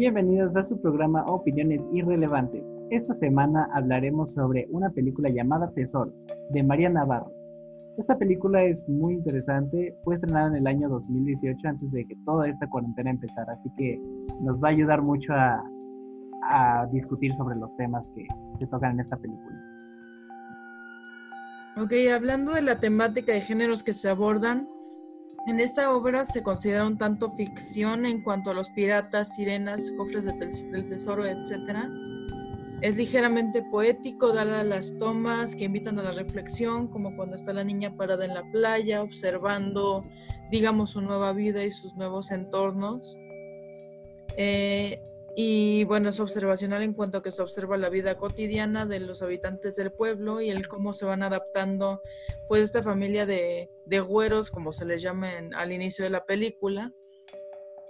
Bienvenidos a su programa Opiniones Irrelevantes. Esta semana hablaremos sobre una película llamada Tesoros, de María Navarro. Esta película es muy interesante, fue estrenada en el año 2018 antes de que toda esta cuarentena empezara, así que nos va a ayudar mucho a, discutir sobre los temas que se tocan en esta película. Ok, hablando de la temática de géneros que se abordan, en esta obra se considera un tanto ficción en cuanto a los piratas, sirenas, cofres del tesoro, etc. Es ligeramente poético, dadas las tomas que invitan a la reflexión, como cuando está la niña parada en la playa, observando, digamos, su nueva vida y sus nuevos entornos. Eh, y bueno, es observacional en cuanto a que se observa la vida cotidiana de los habitantes del pueblo y el cómo se van adaptando, pues esta familia de, de güeros, como se les llama al inicio de la película,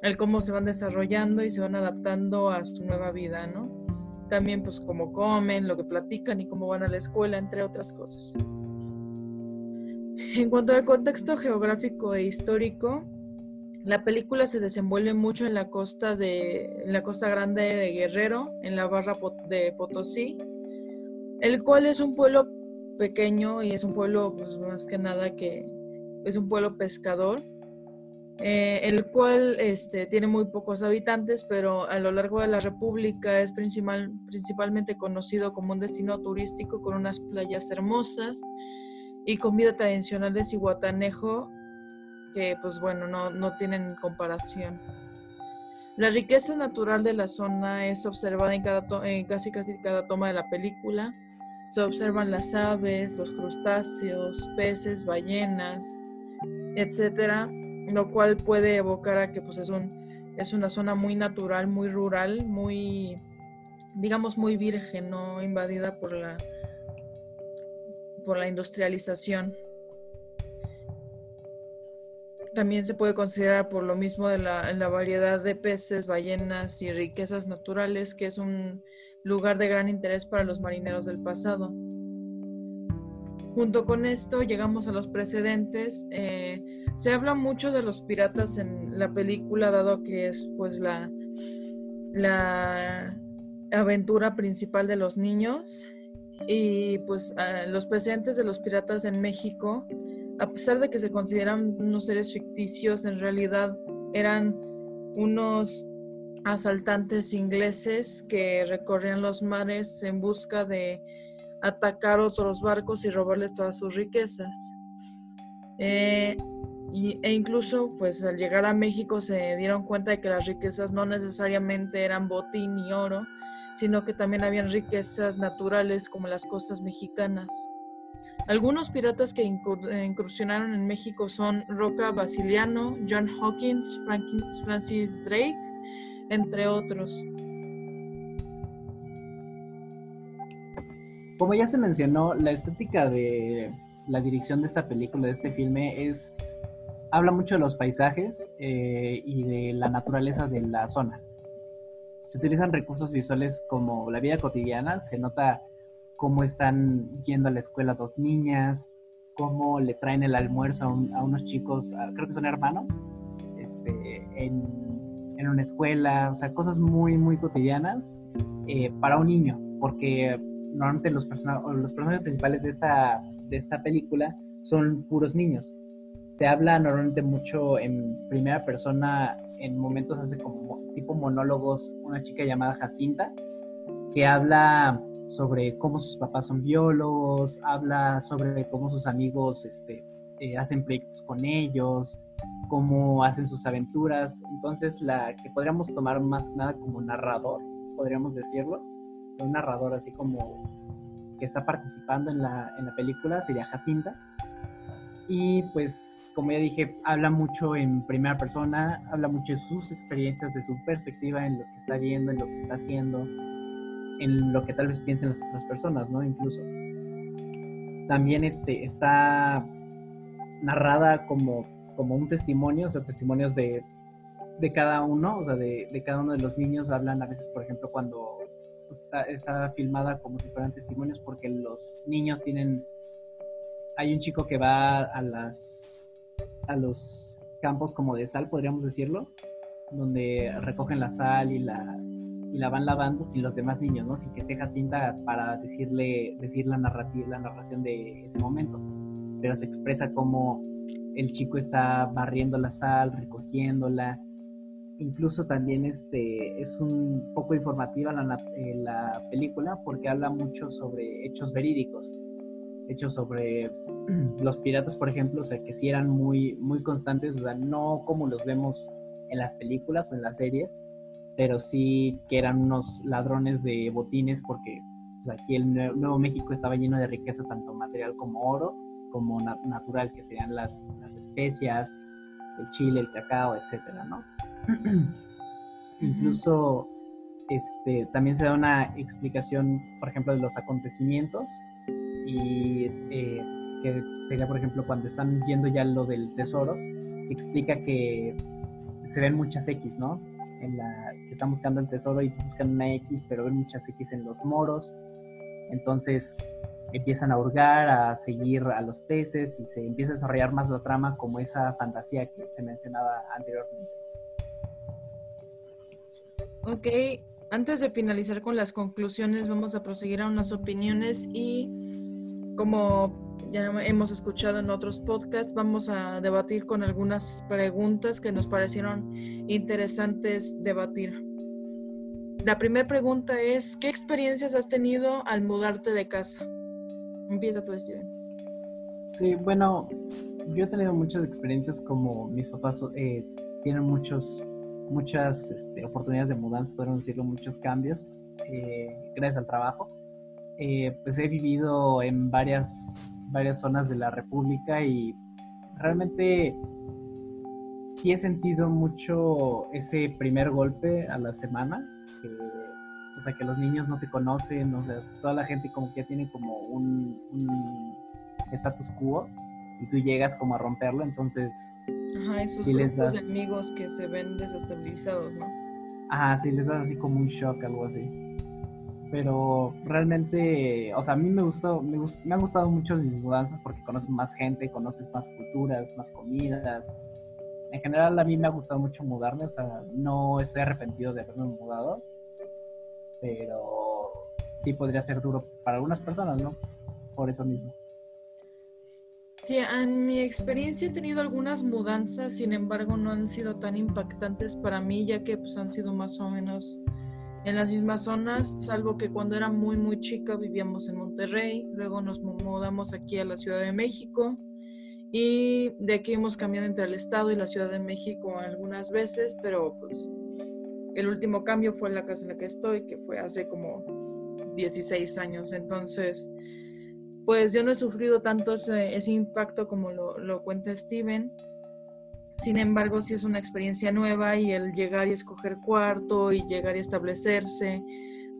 el cómo se van desarrollando y se van adaptando a su nueva vida, ¿no? También pues cómo comen, lo que platican y cómo van a la escuela, entre otras cosas. En cuanto al contexto geográfico e histórico, la película se desenvuelve mucho en la costa de la costa grande de Guerrero, en la barra de Potosí, el cual es un pueblo pequeño y es un pueblo pues, más que nada que es un pueblo pescador, eh, el cual este, tiene muy pocos habitantes, pero a lo largo de la República es principal, principalmente conocido como un destino turístico con unas playas hermosas y comida tradicional de Cihuatanejo que pues bueno, no, tienen comparación. La riqueza natural de la zona es observada en, cada en casi casi cada toma de la película. Se observan las aves, los crustáceos, peces, ballenas, etcétera, lo cual puede evocar a que pues es un es una zona muy natural, muy rural, muy digamos muy virgen, no invadida por la por la industrialización también se puede considerar por lo mismo de la, variedad de peces, ballenas y riquezas naturales, que es un lugar de gran interés para los marineros del pasado. Junto con esto llegamos a los precedentes. Eh, se habla mucho de los piratas en la película, dado que es pues la, la aventura principal de los niños. Y pues los precedentes de los piratas en México a pesar de que se consideran unos seres ficticios, en realidad eran unos asaltantes ingleses que recorrían los mares en busca de atacar otros barcos y robarles todas sus riquezas. Eh, e incluso, pues al llegar a México se dieron cuenta de que las riquezas no necesariamente eran botín y oro, sino que también habían riquezas naturales como las costas mexicanas. Algunos piratas que eh, incursionaron en México son Roca Basiliano, John Hawkins, Francis Drake, entre otros. Como ya se mencionó, la estética de la dirección de esta película, de este filme, es habla mucho de los paisajes eh, y de la naturaleza de la zona. Se utilizan recursos visuales como la vida cotidiana, se nota cómo están yendo a la escuela dos niñas, cómo le traen el almuerzo a, unos chicos, creo que son hermanos, este, en, una escuela, o sea, cosas muy, muy cotidianas eh, para un niño, porque normalmente los, los personajes principales de esta, de esta película son puros niños. Se habla normalmente mucho en primera persona, en momentos hace como tipo monólogos, una chica llamada Jacinta, que habla sobre cómo sus papás son biólogos, habla sobre cómo sus amigos este, eh, hacen proyectos con ellos, cómo hacen sus aventuras. Entonces, la que podríamos tomar más nada como narrador, podríamos decirlo, un narrador así como que está participando en la, en la película sería Jacinta. Y pues, como ya dije, habla mucho en primera persona, habla mucho de sus experiencias, de su perspectiva en lo que está viendo, en lo que está haciendo en lo que tal vez piensen las otras personas, ¿no? Incluso. También este, está narrada como, como un testimonio, o sea, testimonios de, de cada uno, o sea, de, de, cada uno de los niños hablan a veces, por ejemplo, cuando está, está filmada como si fueran testimonios, porque los niños tienen, hay un chico que va a las, a los campos como de sal, podríamos decirlo, donde recogen la sal y la, y la van lavando sin los demás niños, ¿no? Sin que deja cinta para decirle, decir la narrativa, la narración de ese momento. Pero se expresa como el chico está barriendo la sal, recogiéndola. Incluso también este, es un poco informativa la, eh, la película porque habla mucho sobre hechos verídicos. Hechos sobre los piratas, por ejemplo, o sea, que sí eran muy, muy constantes, o sea, no como los vemos en las películas o en las series, pero sí que eran unos ladrones de botines porque pues, aquí el Nuevo México estaba lleno de riqueza, tanto material como oro, como natural, que serían las, las, especias, el chile, el cacao, etcétera, ¿no? Incluso este, también se da una explicación, por ejemplo, de los acontecimientos y eh, que sería, por ejemplo, cuando están yendo ya lo del tesoro, explica que se ven muchas X, ¿no? Que están buscando el tesoro y buscan una X, pero ven muchas X en los moros. Entonces empiezan a hurgar, a seguir a los peces y se empieza a desarrollar más la trama como esa fantasía que se mencionaba anteriormente. Ok, antes de finalizar con las conclusiones, vamos a proseguir a unas opiniones y como ya hemos escuchado en otros podcasts, vamos a debatir con algunas preguntas que nos parecieron interesantes debatir. La primera pregunta es, ¿qué experiencias has tenido al mudarte de casa? Empieza tú, Steven. Sí, bueno, yo he tenido muchas experiencias como mis papás eh, tienen muchos, muchas este, oportunidades de mudanza, podemos decirlo, muchos cambios, eh, gracias al trabajo. Eh, pues he vivido en varias, varias zonas de la República y realmente sí he sentido mucho ese primer golpe a la semana, o sea, que los niños no te conocen, o sea, toda la gente como que ya tiene como un, un status quo y tú llegas como a romperlo, entonces... Ajá, esos grupos de amigos que se ven desestabilizados, ¿no? Ajá, sí, les das así como un shock, algo así. Pero realmente, o sea, a mí me gustó, me, me han gustado mucho mis mudanzas porque conoces más gente, conoces más culturas, más comidas. En general a mí me ha gustado mucho mudarme, o sea, no estoy arrepentido de haberme mudado pero sí podría ser duro para algunas personas, ¿no? Por eso mismo. Sí, en mi experiencia he tenido algunas mudanzas, sin embargo no han sido tan impactantes para mí, ya que pues, han sido más o menos en las mismas zonas, salvo que cuando era muy muy chica vivíamos en Monterrey, luego nos mudamos aquí a la Ciudad de México y de aquí hemos cambiado entre el Estado y la Ciudad de México algunas veces, pero pues el último cambio fue la casa en la que estoy, que fue hace como 16 años. Entonces, pues yo no he sufrido tanto ese, impacto como lo, cuenta Steven. Sin embargo, sí es una experiencia nueva y el llegar y escoger cuarto y llegar y establecerse,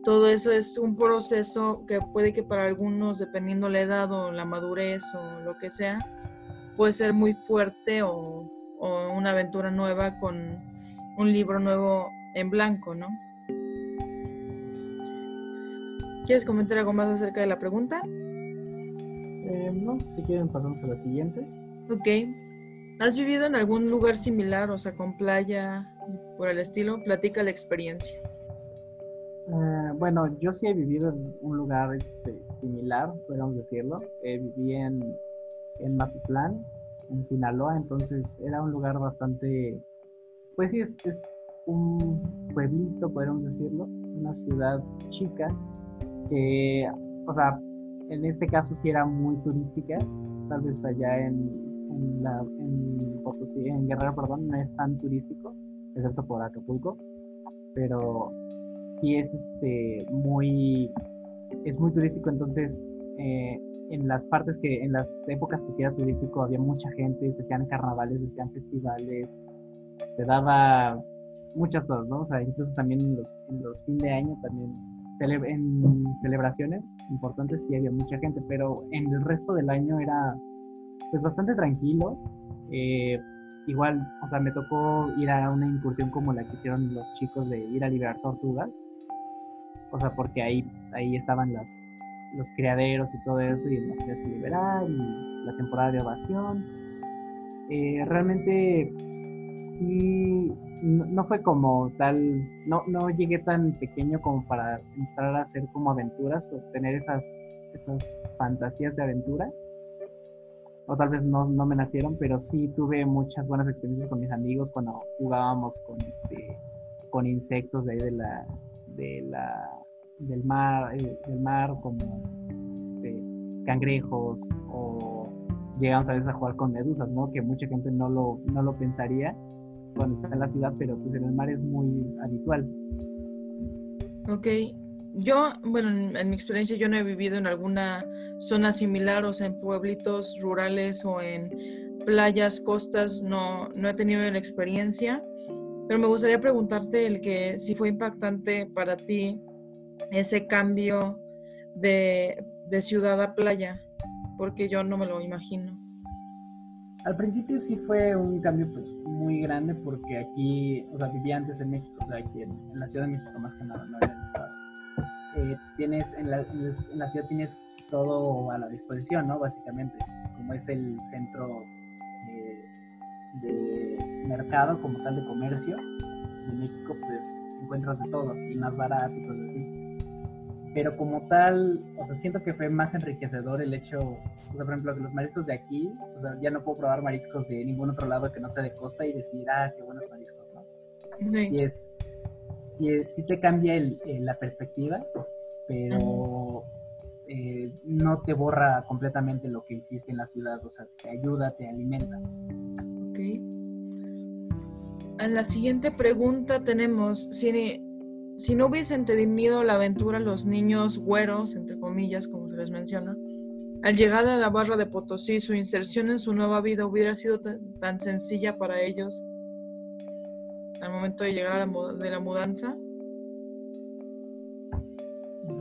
todo eso es un proceso que puede que para algunos, dependiendo la edad o la madurez o lo que sea, puede ser muy fuerte o una aventura nueva con un libro nuevo en blanco, ¿no? ¿Quieres comentar algo más acerca de la pregunta? Eh, no, si quieren pasamos a la siguiente. Ok. ¿Has vivido en algún lugar similar, o sea, con playa, por el estilo? Platica la experiencia. Eh, bueno, yo sí he vivido en un lugar este, similar, podemos decirlo. Eh, viví en, en Mazatlán, en Sinaloa, entonces era un lugar bastante, pues sí, es, es un pueblito, podríamos decirlo, una ciudad chica, que, o sea, en este caso sí era muy turística, tal vez allá en, en, la, en, Guerrero, perdón, no es tan turístico, excepto por Acapulco, pero sí es este, muy, es muy turístico, entonces eh, en las partes que, en las épocas que sí era turístico había mucha gente, se hacían carnavales, se hacían festivales, se daba muchas cosas, ¿no? O sea, incluso también en los, en los fin de año, también en celebraciones importantes sí había mucha gente, pero en el resto del año era pues bastante tranquilo. Eh, igual, o sea, me tocó ir a una incursión como la que hicieron los chicos de ir a liberar tortugas. O sea, porque ahí, ahí estaban las, los criaderos y todo eso, y las querías liberar, y la temporada de ovación. Eh, realmente sí no, fue como tal, no, no llegué tan pequeño como para entrar a hacer como aventuras o tener esas, esas fantasías de aventura. O tal vez no, no me nacieron, pero sí tuve muchas buenas experiencias con mis amigos cuando jugábamos con este con insectos de ahí de la, de la del mar, eh, del mar como este, cangrejos o llegamos a veces a jugar con medusas, ¿no? Que mucha gente no lo, no lo pensaría cuando está en la ciudad, pero pues en el mar es muy habitual. Ok, yo, bueno, en, mi experiencia yo no he vivido en alguna zona similar, o sea, en pueblitos rurales o en playas, costas, no, no he tenido la experiencia, pero me gustaría preguntarte el que si fue impactante para ti ese cambio de, ciudad a playa, porque yo no me lo imagino. Al principio sí fue un cambio pues muy grande porque aquí, o sea, vivía antes en México, o sea, aquí en, la Ciudad de México más que nada, no eh, tienes, en la, en la ciudad tienes todo a la disposición, ¿no? Básicamente, como es el centro eh, de mercado, como tal de comercio de México, pues encuentras de todo y más barato y cosas así pero como tal, o sea, siento que fue más enriquecedor el hecho, o sea, por ejemplo, que los mariscos de aquí, o sea, ya no puedo probar mariscos de ningún otro lado que no sea de costa y decir, ah, qué buenos mariscos, ¿no? Sí. Y es, sí, te cambia el, la perspectiva, pero eh, no te borra completamente lo que hiciste en la ciudad, o sea, te ayuda, te alimenta. Ok. En la siguiente pregunta tenemos, si si no hubiesen tenido la aventura los niños güeros, entre comillas, como se les menciona, al llegar a la barra de Potosí, su inserción en su nueva vida hubiera sido tan sencilla para ellos al momento de llegar a la, de la mudanza?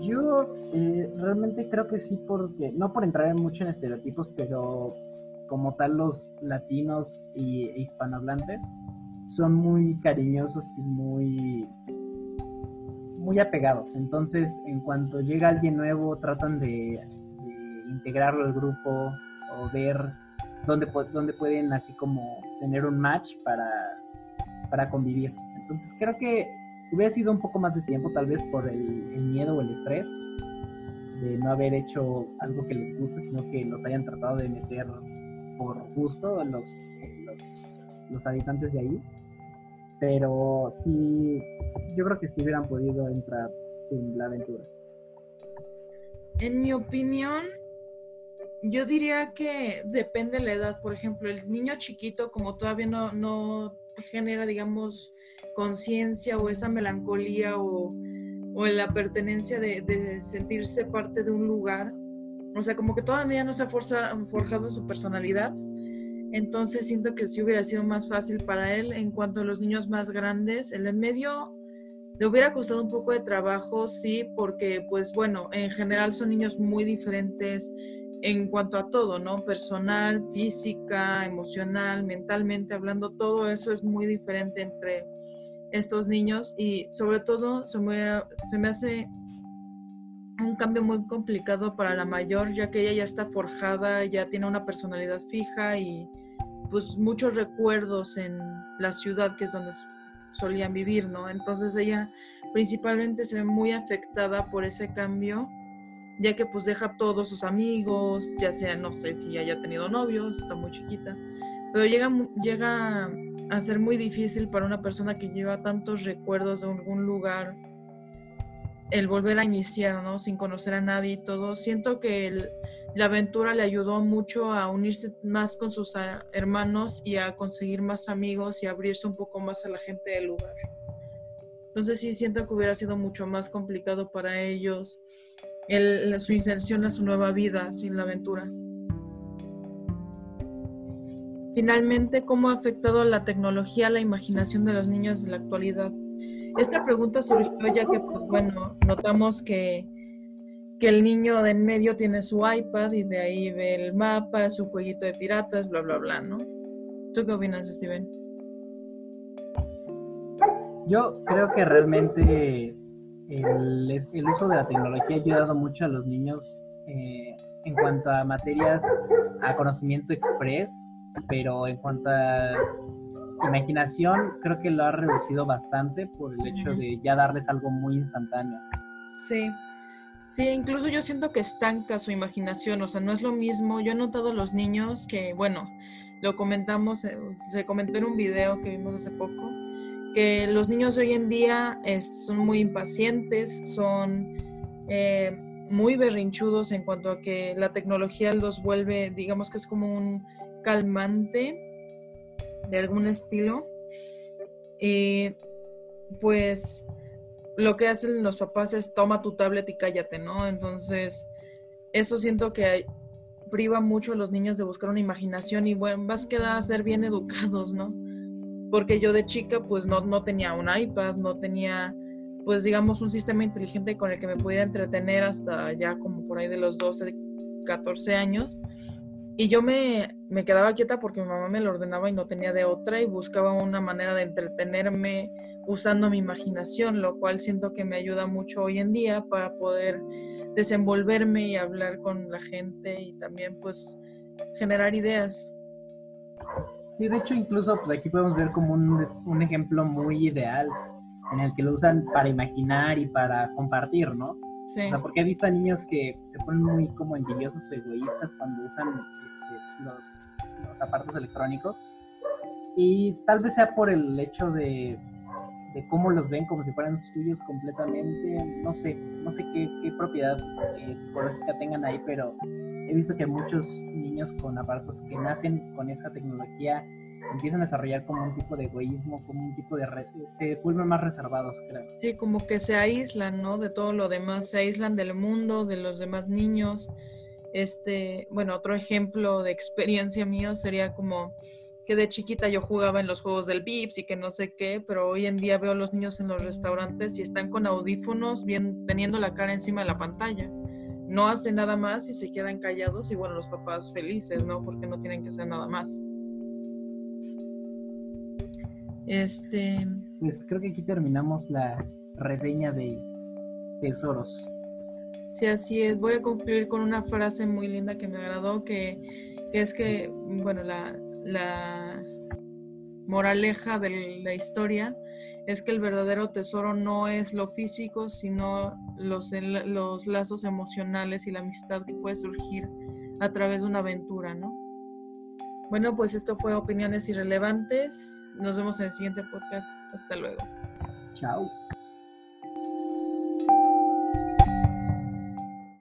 Yo eh, realmente creo que sí, porque no por entrar mucho en estereotipos, pero como tal los latinos y, e hispanohablantes son muy cariñosos y muy muy apegados. Entonces, en cuanto llega alguien nuevo, tratan de, integrarlo al grupo o ver dónde, dónde pueden así como tener un match para, para convivir. Entonces, creo que hubiera sido un poco más de tiempo, tal vez por el, miedo o el estrés de no haber hecho algo que les guste, sino que los hayan tratado de meter por gusto los, los, habitantes de ahí pero sí, yo creo que sí hubieran podido entrar en la aventura. En mi opinión, yo diría que depende de la edad. Por ejemplo, el niño chiquito, como todavía no, no genera, digamos, conciencia o esa melancolía o, o la pertenencia de, sentirse parte de un lugar, o sea, como que todavía no se ha forjado su personalidad, entonces siento que sí hubiera sido más fácil para él. En cuanto a los niños más grandes, el en medio le hubiera costado un poco de trabajo, sí, porque pues bueno, en general son niños muy diferentes en cuanto a todo, ¿no? Personal, física, emocional, mentalmente hablando, todo eso es muy diferente entre estos niños y sobre todo se me, se me hace un cambio muy complicado para la mayor, ya que ella ya está forjada, ya tiene una personalidad fija y pues muchos recuerdos en la ciudad que es donde solían vivir, ¿no? Entonces ella principalmente se ve muy afectada por ese cambio, ya que pues deja todos sus amigos, ya sea, no sé si haya tenido novios, está muy chiquita, pero llega, llega a ser muy difícil para una persona que lleva tantos recuerdos de algún lugar el volver a iniciar, ¿no? Sin conocer a nadie y todo. Siento que la aventura le ayudó mucho a unirse más con sus hermanos y a conseguir más amigos y abrirse un poco más a la gente del lugar. Entonces sí siento que hubiera sido mucho más complicado para ellos el, su inserción a su nueva vida sin la aventura. Finalmente, ¿cómo ha afectado la tecnología a la imaginación de los niños de la actualidad? Esta pregunta surgió ya que, pues bueno, notamos que, que el niño de en medio tiene su iPad y de ahí ve el mapa, su jueguito de piratas, bla, bla, bla, ¿no? ¿Tú qué opinas, Steven? Yo creo que realmente el, el uso de la tecnología ha ayudado mucho a los niños eh, en cuanto a materias, a conocimiento express, pero en cuanto a imaginación creo que lo ha reducido bastante por el hecho de ya darles algo muy instantáneo. Sí. Sí, incluso yo siento que estanca su imaginación, o sea, no es lo mismo. Yo he notado a los niños que, bueno, lo comentamos, eh, se comentó en un video que vimos hace poco, que los niños de hoy en día son muy impacientes, son eh, muy berrinchudos en cuanto a que la tecnología los vuelve, digamos que es como un calmante de algún estilo. Y pues lo que hacen los papás es toma tu tablet y cállate, ¿no? Entonces, eso siento que priva mucho a los niños de buscar una imaginación y bueno, más que a ser bien educados, ¿no? Porque yo de chica pues no, no tenía un iPad, no tenía pues digamos un sistema inteligente con el que me pudiera entretener hasta ya como por ahí de los 12, 14 años. Y yo me, me quedaba quieta porque mi mamá me lo ordenaba y no tenía de otra y buscaba una manera de entretenerme usando mi imaginación, lo cual siento que me ayuda mucho hoy en día para poder desenvolverme y hablar con la gente y también pues generar ideas. Sí, de hecho incluso pues aquí podemos ver como un, un ejemplo muy ideal en el que lo usan para imaginar y para compartir, ¿no? Sí. O sea, porque he visto a niños que se ponen muy como envidiosos o egoístas cuando usan este, los, los aparatos electrónicos. Y tal vez sea por el hecho de de cómo los ven como si fueran suyos completamente. No sé, no sé qué, propiedad eh, psicológica tengan ahí, pero he visto que muchos niños con aparatos que nacen con esa tecnología empiezan a desarrollar como un tipo de egoísmo, como un tipo de... se vuelven más reservados, creo. Sí, como que se aíslan, ¿no? De todo lo demás, se aíslan del mundo, de los demás niños. Este, bueno, otro ejemplo de experiencia mío sería como que de chiquita yo jugaba en los juegos del Vips y que no sé qué, pero hoy en día veo a los niños en los restaurantes y están con audífonos, bien, teniendo la cara encima de la pantalla. No hacen nada más y se quedan callados y bueno, los papás felices, ¿no? Porque no tienen que hacer nada más. Este. Pues creo que aquí terminamos la reseña de Tesoros. Sí, así es. Voy a concluir con una frase muy linda que me agradó, que, que es que, bueno, la, la moraleja de la historia es que el verdadero tesoro no es lo físico, sino los, los lazos emocionales y la amistad que puede surgir a través de una aventura, ¿no? Bueno, pues esto fue Opiniones Irrelevantes. Nos vemos en el siguiente podcast. Hasta luego. Chao.